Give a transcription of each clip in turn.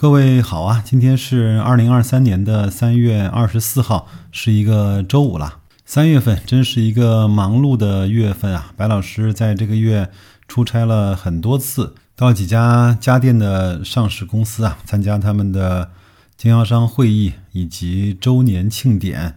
各位好啊，今天是二零二三年的三月二十四号，是一个周五了。三月份真是一个忙碌的月份啊！白老师在这个月出差了很多次，到几家家电的上市公司啊，参加他们的经销商会议以及周年庆典，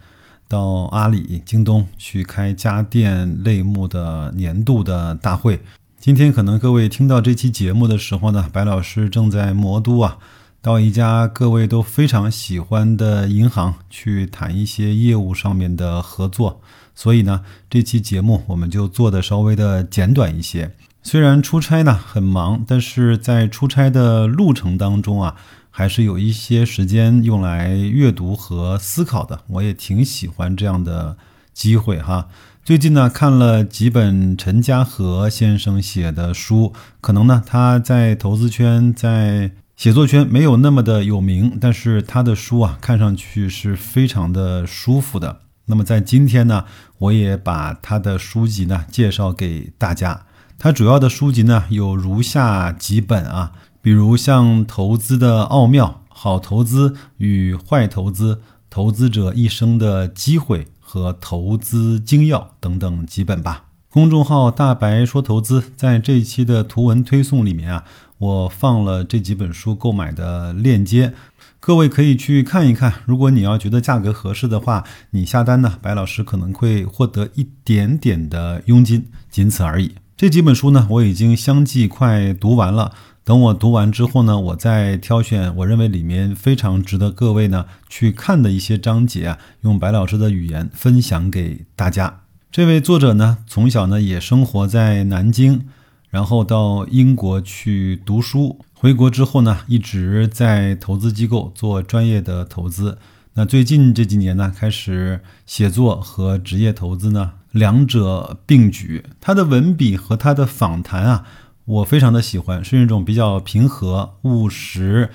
到阿里、京东去开家电类目的年度的大会。今天可能各位听到这期节目的时候呢，白老师正在魔都啊。到一家各位都非常喜欢的银行去谈一些业务上面的合作，所以呢，这期节目我们就做的稍微的简短一些。虽然出差呢很忙，但是在出差的路程当中啊，还是有一些时间用来阅读和思考的。我也挺喜欢这样的机会哈。最近呢看了几本陈家和先生写的书，可能呢他在投资圈在。写作圈没有那么的有名，但是他的书啊，看上去是非常的舒服的。那么在今天呢，我也把他的书籍呢介绍给大家。他主要的书籍呢有如下几本啊，比如像《投资的奥妙》《好投资与坏投资》《投资者一生的机会》和《投资精要》等等几本吧。公众号大白说投资，在这一期的图文推送里面啊，我放了这几本书购买的链接，各位可以去看一看。如果你要觉得价格合适的话，你下单呢，白老师可能会获得一点点的佣金，仅此而已。这几本书呢，我已经相继快读完了。等我读完之后呢，我再挑选我认为里面非常值得各位呢去看的一些章节啊，用白老师的语言分享给大家。这位作者呢，从小呢也生活在南京，然后到英国去读书，回国之后呢，一直在投资机构做专业的投资。那最近这几年呢，开始写作和职业投资呢，两者并举。他的文笔和他的访谈啊，我非常的喜欢，是那种比较平和务实，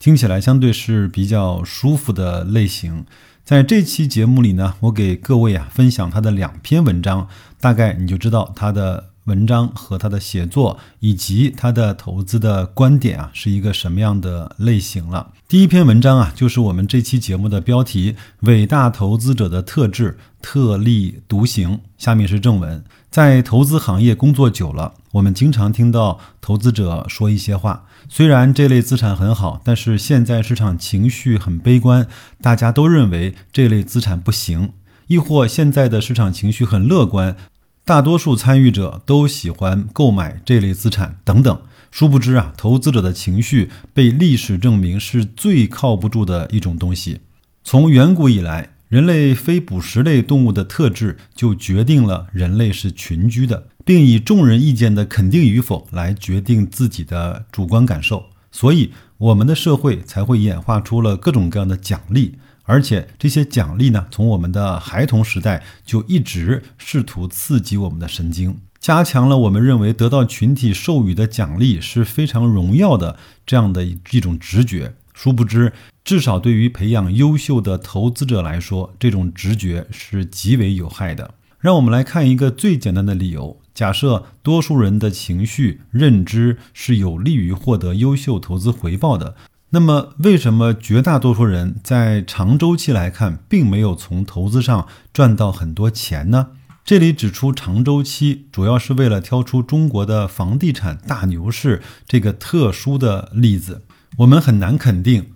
听起来相对是比较舒服的类型。在这期节目里呢，我给各位啊分享他的两篇文章，大概你就知道他的文章和他的写作以及他的投资的观点啊是一个什么样的类型了。第一篇文章啊，就是我们这期节目的标题《伟大投资者的特质：特立独行》。下面是正文。在投资行业工作久了，我们经常听到投资者说一些话。虽然这类资产很好，但是现在市场情绪很悲观，大家都认为这类资产不行。亦或现在的市场情绪很乐观，大多数参与者都喜欢购买这类资产等等。殊不知啊，投资者的情绪被历史证明是最靠不住的一种东西。从远古以来。人类非捕食类动物的特质就决定了人类是群居的，并以众人意见的肯定与否来决定自己的主观感受，所以我们的社会才会演化出了各种各样的奖励，而且这些奖励呢，从我们的孩童时代就一直试图刺激我们的神经，加强了我们认为得到群体授予的奖励是非常荣耀的这样的一种直觉。殊不知。至少对于培养优秀的投资者来说，这种直觉是极为有害的。让我们来看一个最简单的理由：假设多数人的情绪认知是有利于获得优秀投资回报的，那么为什么绝大多数人在长周期来看，并没有从投资上赚到很多钱呢？这里指出长周期，主要是为了挑出中国的房地产大牛市这个特殊的例子。我们很难肯定。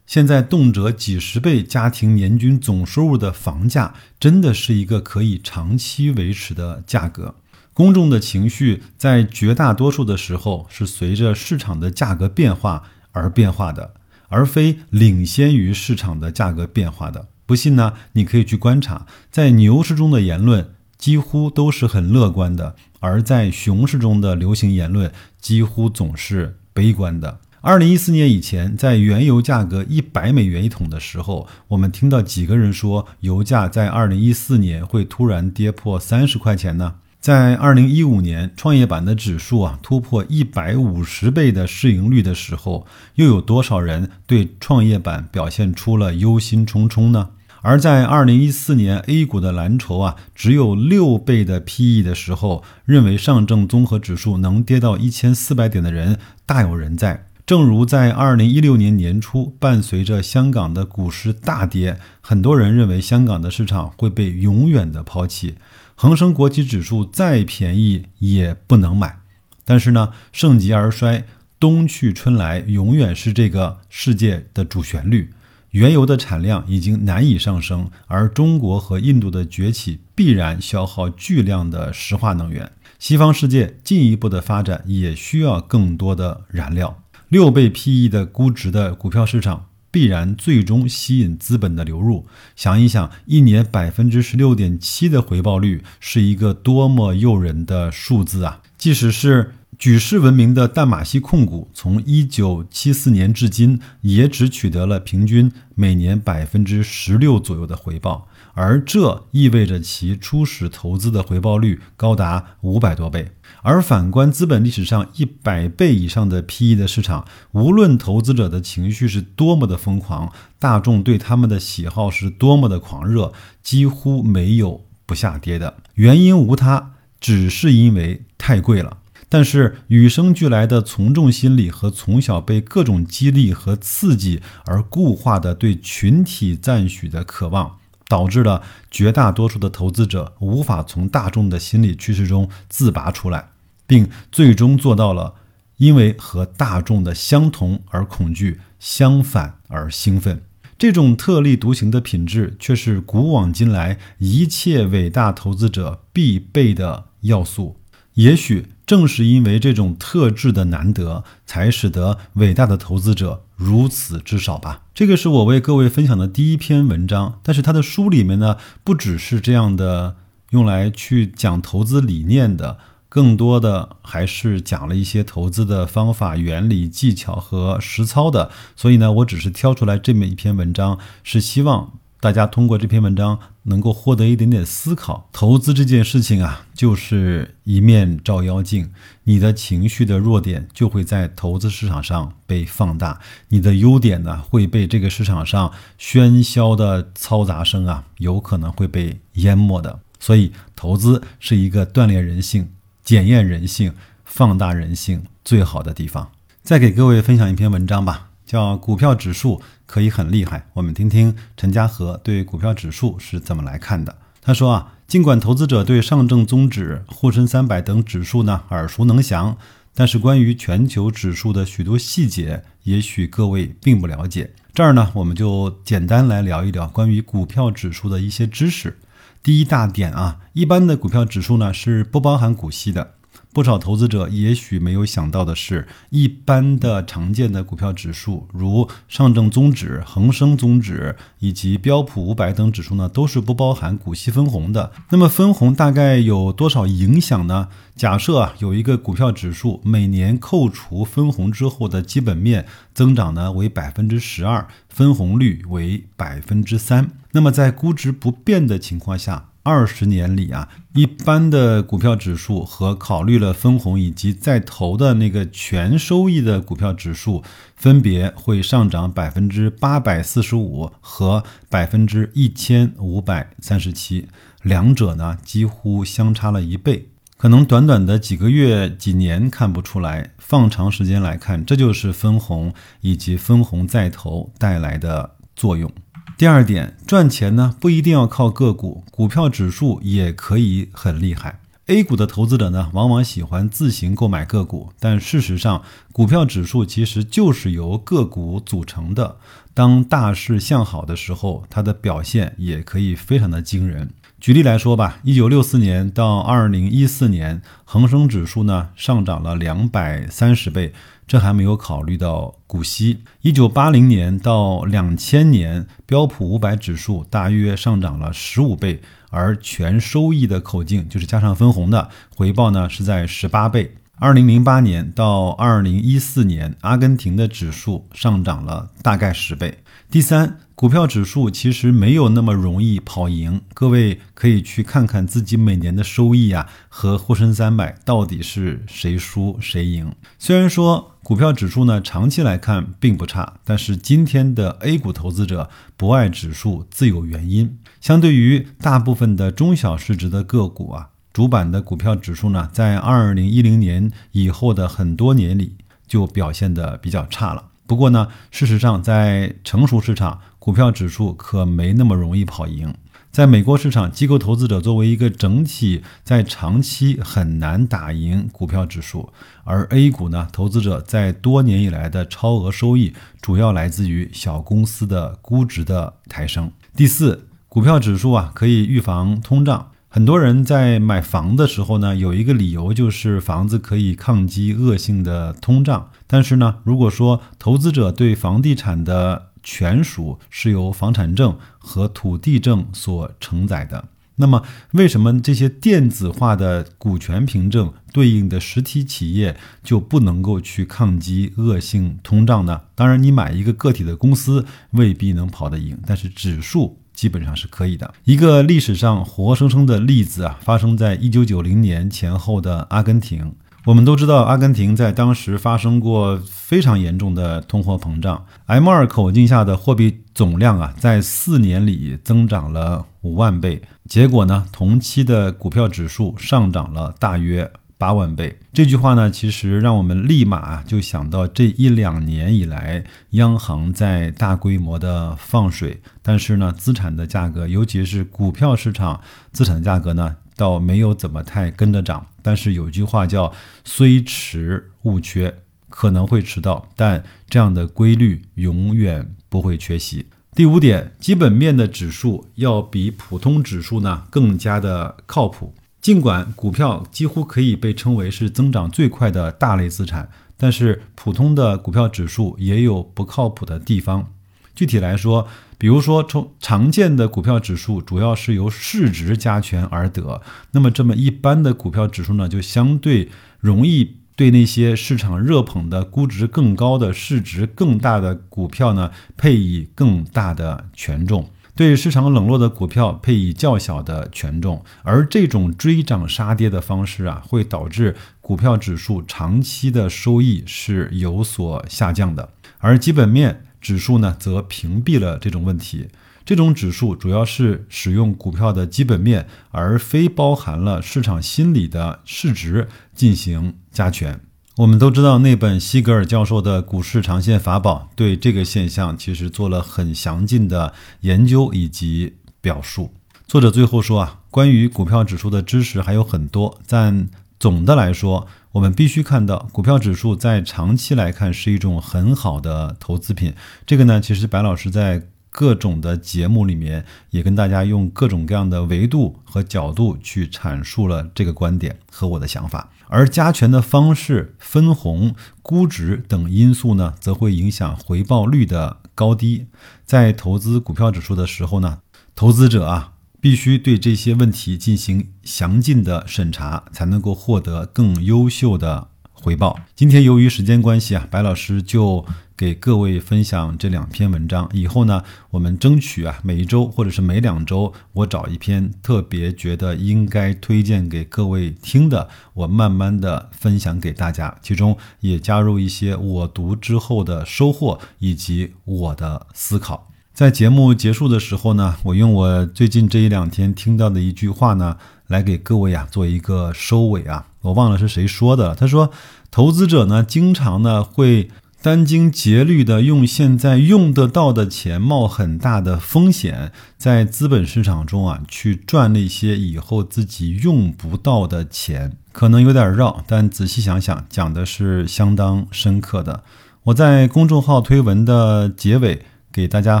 现在动辄几十倍家庭年均总收入的房价，真的是一个可以长期维持的价格。公众的情绪在绝大多数的时候是随着市场的价格变化而变化的，而非领先于市场的价格变化的。不信呢？你可以去观察，在牛市中的言论几乎都是很乐观的，而在熊市中的流行言论几乎总是悲观的。二零一四年以前，在原油价格一百美元一桶的时候，我们听到几个人说油价在二零一四年会突然跌破三十块钱呢？在二零一五年创业板的指数啊突破一百五十倍的市盈率的时候，又有多少人对创业板表现出了忧心忡忡呢？而在二零一四年 A 股的蓝筹啊只有六倍的 PE 的时候，认为上证综合指数能跌到一千四百点的人大有人在。正如在二零一六年年初，伴随着香港的股市大跌，很多人认为香港的市场会被永远的抛弃，恒生国际指数再便宜也不能买。但是呢，盛极而衰，冬去春来，永远是这个世界的主旋律。原油的产量已经难以上升，而中国和印度的崛起必然消耗巨量的石化能源。西方世界进一步的发展也需要更多的燃料。六倍 PE 的估值的股票市场，必然最终吸引资本的流入。想一想，一年百分之十六点七的回报率，是一个多么诱人的数字啊！即使是举世闻名的淡马锡控股，从一九七四年至今，也只取得了平均每年百分之十六左右的回报。而这意味着其初始投资的回报率高达五百多倍，而反观资本历史上一百倍以上的 PE 的市场，无论投资者的情绪是多么的疯狂，大众对他们的喜好是多么的狂热，几乎没有不下跌的。原因无他，只是因为太贵了。但是与生俱来的从众心理和从小被各种激励和刺激而固化的对群体赞许的渴望。导致了绝大多数的投资者无法从大众的心理趋势中自拔出来，并最终做到了因为和大众的相同而恐惧，相反而兴奋。这种特立独行的品质，却是古往今来一切伟大投资者必备的要素。也许正是因为这种特质的难得，才使得伟大的投资者如此之少吧。这个是我为各位分享的第一篇文章，但是他的书里面呢，不只是这样的用来去讲投资理念的，更多的还是讲了一些投资的方法、原理、技巧和实操的。所以呢，我只是挑出来这么一篇文章，是希望。大家通过这篇文章能够获得一点点思考。投资这件事情啊，就是一面照妖镜，你的情绪的弱点就会在投资市场上被放大，你的优点呢会被这个市场上喧嚣的嘈杂声啊，有可能会被淹没的。所以，投资是一个锻炼人性、检验人性、放大人性最好的地方。再给各位分享一篇文章吧。叫股票指数可以很厉害，我们听听陈家和对股票指数是怎么来看的。他说啊，尽管投资者对上证综指、沪深三百等指数呢耳熟能详，但是关于全球指数的许多细节，也许各位并不了解。这儿呢，我们就简单来聊一聊关于股票指数的一些知识。第一大点啊，一般的股票指数呢是不包含股息的。不少投资者也许没有想到的是，一般的常见的股票指数，如上证综指、恒生综指以及标普五百等指数呢，都是不包含股息分红的。那么分红大概有多少影响呢？假设啊，有一个股票指数每年扣除分红之后的基本面增长呢为百分之十二，分红率为百分之三，那么在估值不变的情况下。二十年里啊，一般的股票指数和考虑了分红以及在投的那个全收益的股票指数，分别会上涨百分之八百四十五和百分之一千五百三十七，两者呢几乎相差了一倍。可能短短的几个月、几年看不出来，放长时间来看，这就是分红以及分红再投带来的作用。第二点，赚钱呢不一定要靠个股，股票指数也可以很厉害。A 股的投资者呢，往往喜欢自行购买个股，但事实上，股票指数其实就是由个股组成的。当大势向好的时候，它的表现也可以非常的惊人。举例来说吧，一九六四年到二零一四年，恒生指数呢上涨了两百三十倍。这还没有考虑到股息。一九八零年到两千年，标普五百指数大约上涨了十五倍，而全收益的口径就是加上分红的回报呢，是在十八倍。二零零八年到二零一四年，阿根廷的指数上涨了大概十倍。第三。股票指数其实没有那么容易跑赢，各位可以去看看自己每年的收益啊，和沪深三百到底是谁输谁赢。虽然说股票指数呢长期来看并不差，但是今天的 A 股投资者不爱指数自有原因。相对于大部分的中小市值的个股啊，主板的股票指数呢，在二零一零年以后的很多年里。就表现得比较差了。不过呢，事实上在成熟市场，股票指数可没那么容易跑赢。在美国市场，机构投资者作为一个整体，在长期很难打赢股票指数；而 A 股呢，投资者在多年以来的超额收益，主要来自于小公司的估值的抬升。第四，股票指数啊，可以预防通胀。很多人在买房的时候呢，有一个理由就是房子可以抗击恶性的通胀。但是呢，如果说投资者对房地产的权属是由房产证和土地证所承载的。那么，为什么这些电子化的股权凭证对应的实体企业就不能够去抗击恶性通胀呢？当然，你买一个个体的公司未必能跑得赢，但是指数基本上是可以的。一个历史上活生生的例子啊，发生在一九九零年前后的阿根廷。我们都知道，阿根廷在当时发生过非常严重的通货膨胀。M2 口径下的货币总量啊，在四年里增长了五万倍。结果呢，同期的股票指数上涨了大约八万倍。这句话呢，其实让我们立马就想到这一两年以来，央行在大规模的放水，但是呢，资产的价格，尤其是股票市场资产价格呢。倒没有怎么太跟着涨，但是有句话叫“虽迟勿缺”，可能会迟到，但这样的规律永远不会缺席。第五点，基本面的指数要比普通指数呢更加的靠谱。尽管股票几乎可以被称为是增长最快的大类资产，但是普通的股票指数也有不靠谱的地方。具体来说，比如说，从常见的股票指数主要是由市值加权而得，那么这么一般的股票指数呢，就相对容易对那些市场热捧的估值更高的、市值更大的股票呢，配以更大的权重；对市场冷落的股票配以较小的权重。而这种追涨杀跌的方式啊，会导致股票指数长期的收益是有所下降的，而基本面。指数呢，则屏蔽了这种问题。这种指数主要是使用股票的基本面，而非包含了市场心理的市值进行加权。我们都知道，那本西格尔教授的《股市长线法宝》对这个现象其实做了很详尽的研究以及表述。作者最后说啊，关于股票指数的知识还有很多，但总的来说，我们必须看到，股票指数在长期来看是一种很好的投资品。这个呢，其实白老师在各种的节目里面也跟大家用各种各样的维度和角度去阐述了这个观点和我的想法。而加权的方式、分红、估值等因素呢，则会影响回报率的高低。在投资股票指数的时候呢，投资者啊。必须对这些问题进行详尽的审查，才能够获得更优秀的回报。今天由于时间关系啊，白老师就给各位分享这两篇文章。以后呢，我们争取啊，每一周或者是每两周，我找一篇特别觉得应该推荐给各位听的，我慢慢的分享给大家。其中也加入一些我读之后的收获以及我的思考。在节目结束的时候呢，我用我最近这一两天听到的一句话呢，来给各位啊做一个收尾啊。我忘了是谁说的，他说，投资者呢经常呢会殚精竭虑的用现在用得到的钱，冒很大的风险，在资本市场中啊去赚那些以后自己用不到的钱。可能有点绕，但仔细想想，讲的是相当深刻的。我在公众号推文的结尾。给大家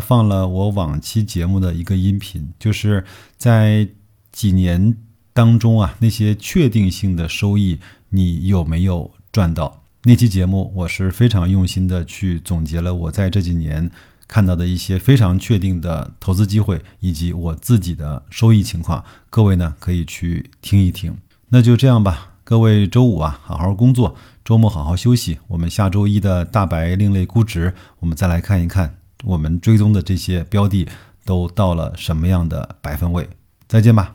放了我往期节目的一个音频，就是在几年当中啊，那些确定性的收益你有没有赚到？那期节目我是非常用心的去总结了我在这几年看到的一些非常确定的投资机会以及我自己的收益情况，各位呢可以去听一听。那就这样吧，各位周五啊好好工作，周末好好休息。我们下周一的大白另类估值，我们再来看一看。我们追踪的这些标的都到了什么样的百分位？再见吧。